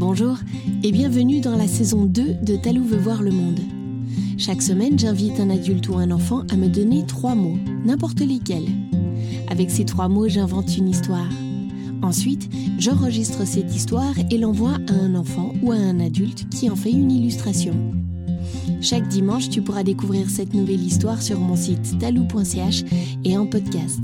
Bonjour et bienvenue dans la saison 2 de Talou veut voir le monde. Chaque semaine, j'invite un adulte ou un enfant à me donner trois mots, n'importe lesquels. Avec ces trois mots, j'invente une histoire. Ensuite, j'enregistre cette histoire et l'envoie à un enfant ou à un adulte qui en fait une illustration. Chaque dimanche, tu pourras découvrir cette nouvelle histoire sur mon site talou.ch et en podcast.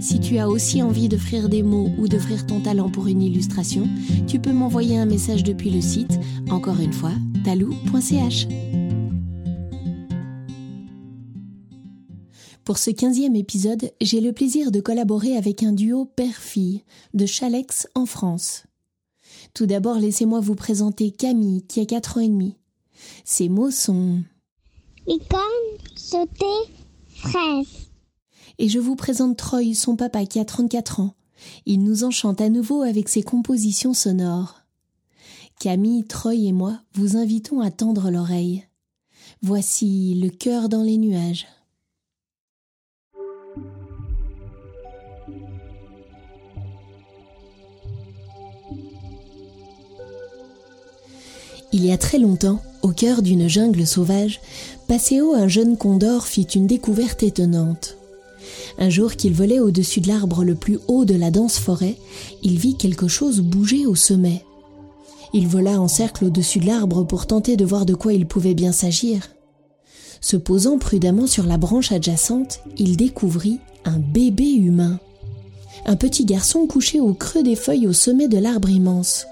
Si tu as aussi envie d'offrir des mots ou d'offrir ton talent pour une illustration, tu peux m'envoyer un message depuis le site, encore une fois, talou.ch. Pour ce quinzième épisode, j'ai le plaisir de collaborer avec un duo père-fille de Chalex en France. Tout d'abord, laissez-moi vous présenter Camille, qui a 4 ans et demi. Ses mots sont Licorne, sauter, fraise et je vous présente Troy, son papa qui a 34 ans. Il nous enchante à nouveau avec ses compositions sonores. Camille, Troy et moi vous invitons à tendre l'oreille. Voici le cœur dans les nuages. Il y a très longtemps, au cœur d'une jungle sauvage, Passéo, un jeune condor, fit une découverte étonnante. Un jour qu'il volait au-dessus de l'arbre le plus haut de la dense forêt, il vit quelque chose bouger au sommet. Il vola en cercle au-dessus de l'arbre pour tenter de voir de quoi il pouvait bien s'agir. Se posant prudemment sur la branche adjacente, il découvrit un bébé humain. Un petit garçon couché au creux des feuilles au sommet de l'arbre immense.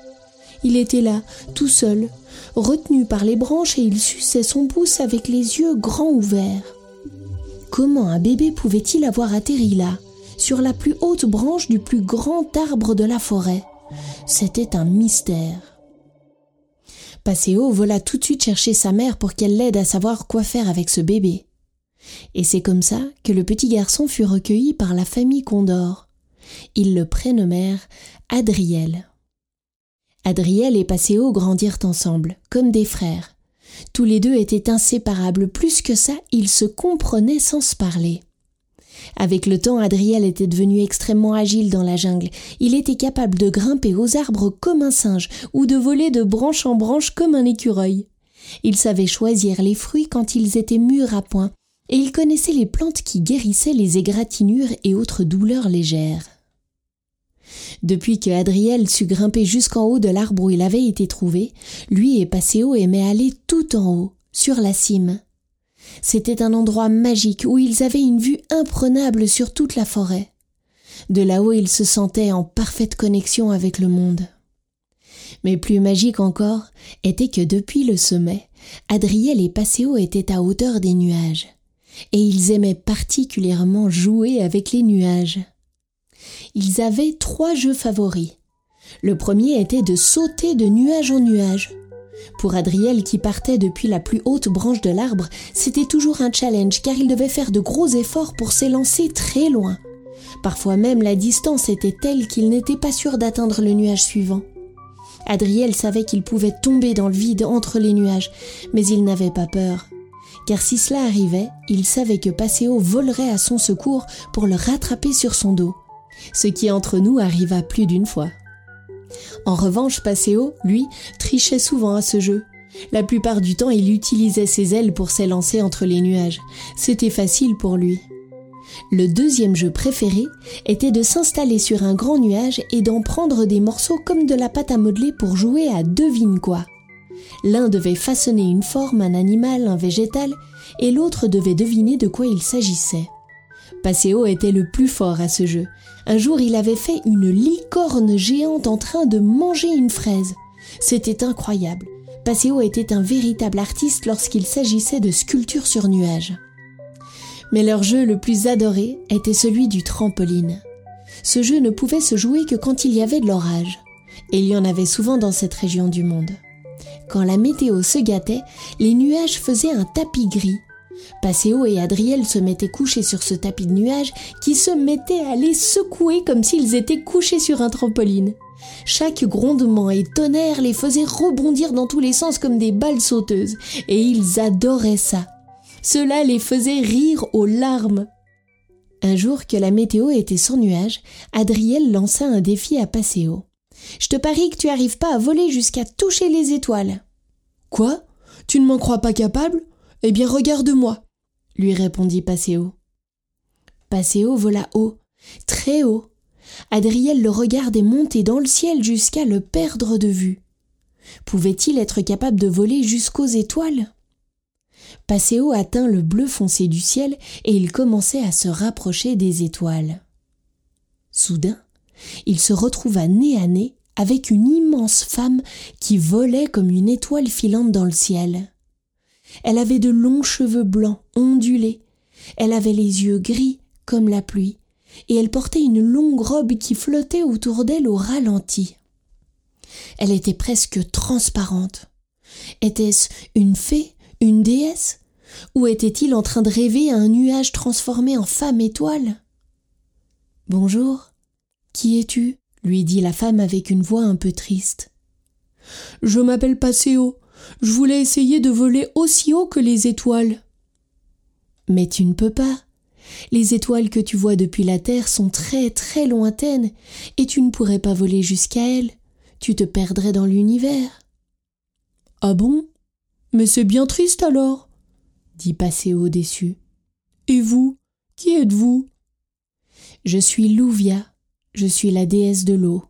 Il était là, tout seul, retenu par les branches et il suçait son pouce avec les yeux grands ouverts. Comment un bébé pouvait-il avoir atterri là, sur la plus haute branche du plus grand arbre de la forêt? C'était un mystère. Passéo vola tout de suite chercher sa mère pour qu'elle l'aide à savoir quoi faire avec ce bébé. Et c'est comme ça que le petit garçon fut recueilli par la famille Condor. Ils le prénommèrent Adriel. Adriel et Passéo grandirent ensemble, comme des frères. Tous les deux étaient inséparables, plus que ça, ils se comprenaient sans se parler. Avec le temps, Adriel était devenu extrêmement agile dans la jungle. Il était capable de grimper aux arbres comme un singe ou de voler de branche en branche comme un écureuil. Il savait choisir les fruits quand ils étaient mûrs à point, et il connaissait les plantes qui guérissaient les égratignures et autres douleurs légères. Depuis que Adriel sut grimper jusqu'en haut de l'arbre où il avait été trouvé, lui et Passéo aimaient aller tout en haut, sur la cime. C'était un endroit magique où ils avaient une vue imprenable sur toute la forêt. De là-haut, ils se sentaient en parfaite connexion avec le monde. Mais plus magique encore était que depuis le sommet, Adriel et Passéo étaient à hauteur des nuages, et ils aimaient particulièrement jouer avec les nuages. Ils avaient trois jeux favoris. Le premier était de sauter de nuage en nuage. Pour Adriel qui partait depuis la plus haute branche de l'arbre, c'était toujours un challenge car il devait faire de gros efforts pour s'élancer très loin. Parfois même la distance était telle qu'il n'était pas sûr d'atteindre le nuage suivant. Adriel savait qu'il pouvait tomber dans le vide entre les nuages, mais il n'avait pas peur. Car si cela arrivait, il savait que Passéo volerait à son secours pour le rattraper sur son dos ce qui entre nous arriva plus d'une fois. En revanche, Passéo, lui, trichait souvent à ce jeu. La plupart du temps, il utilisait ses ailes pour s'élancer entre les nuages. C'était facile pour lui. Le deuxième jeu préféré était de s'installer sur un grand nuage et d'en prendre des morceaux comme de la pâte à modeler pour jouer à devine quoi. L'un devait façonner une forme, un animal, un végétal, et l'autre devait deviner de quoi il s'agissait. Passéo était le plus fort à ce jeu. Un jour, il avait fait une licorne géante en train de manger une fraise. C'était incroyable. Passéo était un véritable artiste lorsqu'il s'agissait de sculptures sur nuages. Mais leur jeu le plus adoré était celui du trampoline. Ce jeu ne pouvait se jouer que quand il y avait de l'orage. Et il y en avait souvent dans cette région du monde. Quand la météo se gâtait, les nuages faisaient un tapis gris Passéo et Adriel se mettaient couchés sur ce tapis de nuages qui se mettait à les secouer comme s'ils étaient couchés sur un trampoline. Chaque grondement et tonnerre les faisait rebondir dans tous les sens comme des balles sauteuses, et ils adoraient ça. Cela les faisait rire aux larmes. Un jour que la météo était sans nuages, Adriel lança un défi à Passéo. Je te parie que tu arrives pas à voler jusqu'à toucher les étoiles. Quoi? Tu ne m'en crois pas capable? Eh bien, regarde-moi, lui répondit Passéo. Passéo vola haut, très haut. Adriel le regardait monter dans le ciel jusqu'à le perdre de vue. Pouvait-il être capable de voler jusqu'aux étoiles? Passéo atteint le bleu foncé du ciel et il commençait à se rapprocher des étoiles. Soudain, il se retrouva nez à nez avec une immense femme qui volait comme une étoile filante dans le ciel. Elle avait de longs cheveux blancs ondulés, elle avait les yeux gris comme la pluie, et elle portait une longue robe qui flottait autour d'elle au ralenti. Elle était presque transparente. Était-ce une fée, une déesse? Ou était-il en train de rêver à un nuage transformé en femme étoile? Bonjour. Qui es-tu? lui dit la femme avec une voix un peu triste. Je m'appelle Passéo. Je voulais essayer de voler aussi haut que les étoiles. Mais tu ne peux pas. Les étoiles que tu vois depuis la Terre sont très très lointaines, et tu ne pourrais pas voler jusqu'à elles. Tu te perdrais dans l'univers. Ah bon? Mais c'est bien triste alors, dit Passéo déçu. Et vous? Qui êtes-vous? Je suis Louvia, je suis la déesse de l'eau.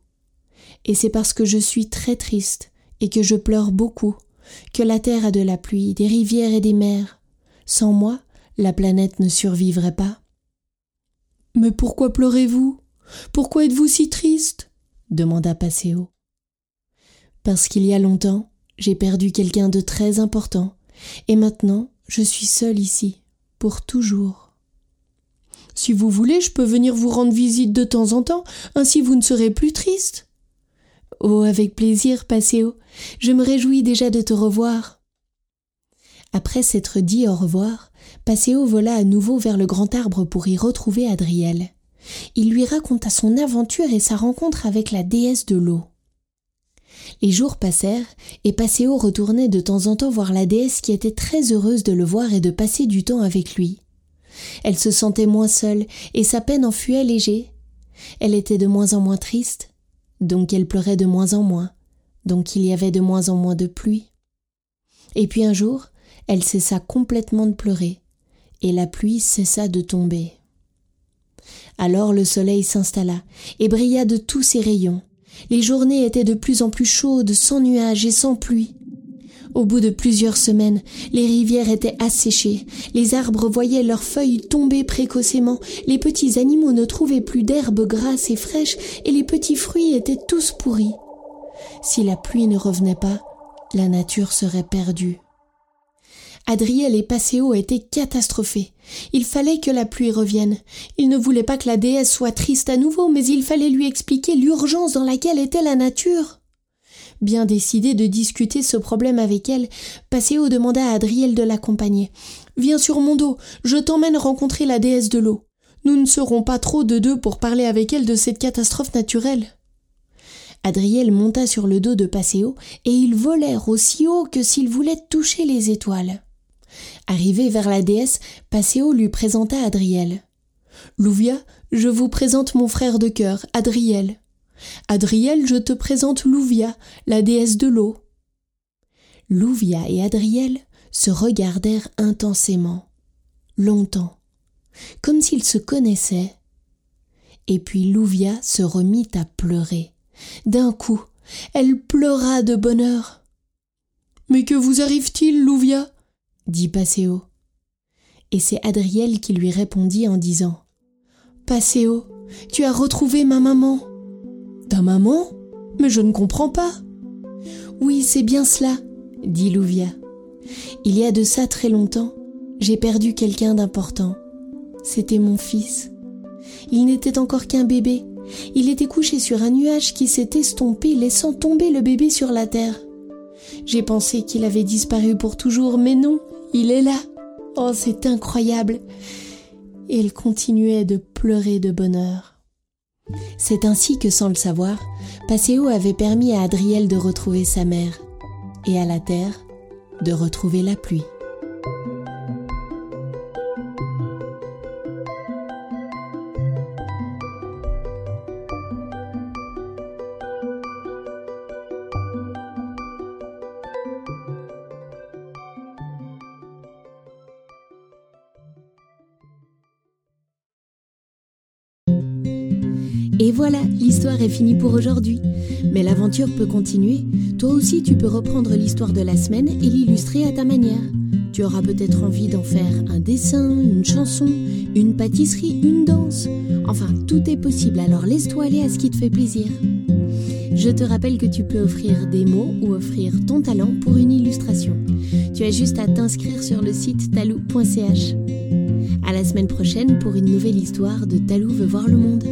Et c'est parce que je suis très triste et que je pleure beaucoup que la terre a de la pluie, des rivières et des mers. Sans moi, la planète ne survivrait pas. Mais pourquoi pleurez-vous? Pourquoi êtes-vous si triste? demanda Passéo. Parce qu'il y a longtemps, j'ai perdu quelqu'un de très important, et maintenant je suis seule ici, pour toujours. Si vous voulez, je peux venir vous rendre visite de temps en temps, ainsi vous ne serez plus triste. Oh, avec plaisir, Passéo. Je me réjouis déjà de te revoir. Après s'être dit au revoir, Passéo vola à nouveau vers le grand arbre pour y retrouver Adriel. Il lui raconta son aventure et sa rencontre avec la déesse de l'eau. Les jours passèrent, et Passéo retournait de temps en temps voir la déesse qui était très heureuse de le voir et de passer du temps avec lui. Elle se sentait moins seule, et sa peine en fut allégée. Elle était de moins en moins triste, donc elle pleurait de moins en moins, donc il y avait de moins en moins de pluie. Et puis un jour, elle cessa complètement de pleurer, et la pluie cessa de tomber. Alors le soleil s'installa et brilla de tous ses rayons. Les journées étaient de plus en plus chaudes, sans nuages et sans pluie. Au bout de plusieurs semaines, les rivières étaient asséchées, les arbres voyaient leurs feuilles tomber précocement, les petits animaux ne trouvaient plus d'herbes grasses et fraîches, et les petits fruits étaient tous pourris. Si la pluie ne revenait pas, la nature serait perdue. Adriel et Passéo étaient catastrophés. Il fallait que la pluie revienne. Il ne voulait pas que la déesse soit triste à nouveau, mais il fallait lui expliquer l'urgence dans laquelle était la nature. Bien décidé de discuter ce problème avec elle, Passéo demanda à Adriel de l'accompagner. Viens sur mon dos, je t'emmène rencontrer la déesse de l'eau. Nous ne serons pas trop de deux pour parler avec elle de cette catastrophe naturelle. Adriel monta sur le dos de Passéo et ils volèrent aussi haut que s'ils voulaient toucher les étoiles. Arrivé vers la déesse, Passéo lui présenta Adriel. Louvia, je vous présente mon frère de cœur, Adriel. Adriel, je te présente Louvia, la déesse de l'eau. Louvia et Adriel se regardèrent intensément, longtemps, comme s'ils se connaissaient. Et puis Louvia se remit à pleurer. D'un coup, elle pleura de bonheur. Mais que vous arrive-t-il, Louvia? dit Passéo. Et c'est Adriel qui lui répondit en disant Passéo, tu as retrouvé ma maman. Maman Mais je ne comprends pas. Oui, c'est bien cela, dit Louvia. Il y a de ça très longtemps, j'ai perdu quelqu'un d'important. C'était mon fils. Il n'était encore qu'un bébé. Il était couché sur un nuage qui s'est estompé, laissant tomber le bébé sur la terre. J'ai pensé qu'il avait disparu pour toujours, mais non, il est là. Oh, c'est incroyable. Et elle continuait de pleurer de bonheur. C'est ainsi que, sans le savoir, Passéo avait permis à Adriel de retrouver sa mère et à la terre de retrouver la pluie. Et voilà, l'histoire est finie pour aujourd'hui. Mais l'aventure peut continuer. Toi aussi, tu peux reprendre l'histoire de la semaine et l'illustrer à ta manière. Tu auras peut-être envie d'en faire un dessin, une chanson, une pâtisserie, une danse. Enfin, tout est possible, alors laisse-toi aller à ce qui te fait plaisir. Je te rappelle que tu peux offrir des mots ou offrir ton talent pour une illustration. Tu as juste à t'inscrire sur le site talou.ch. À la semaine prochaine pour une nouvelle histoire de Talou veut voir le monde.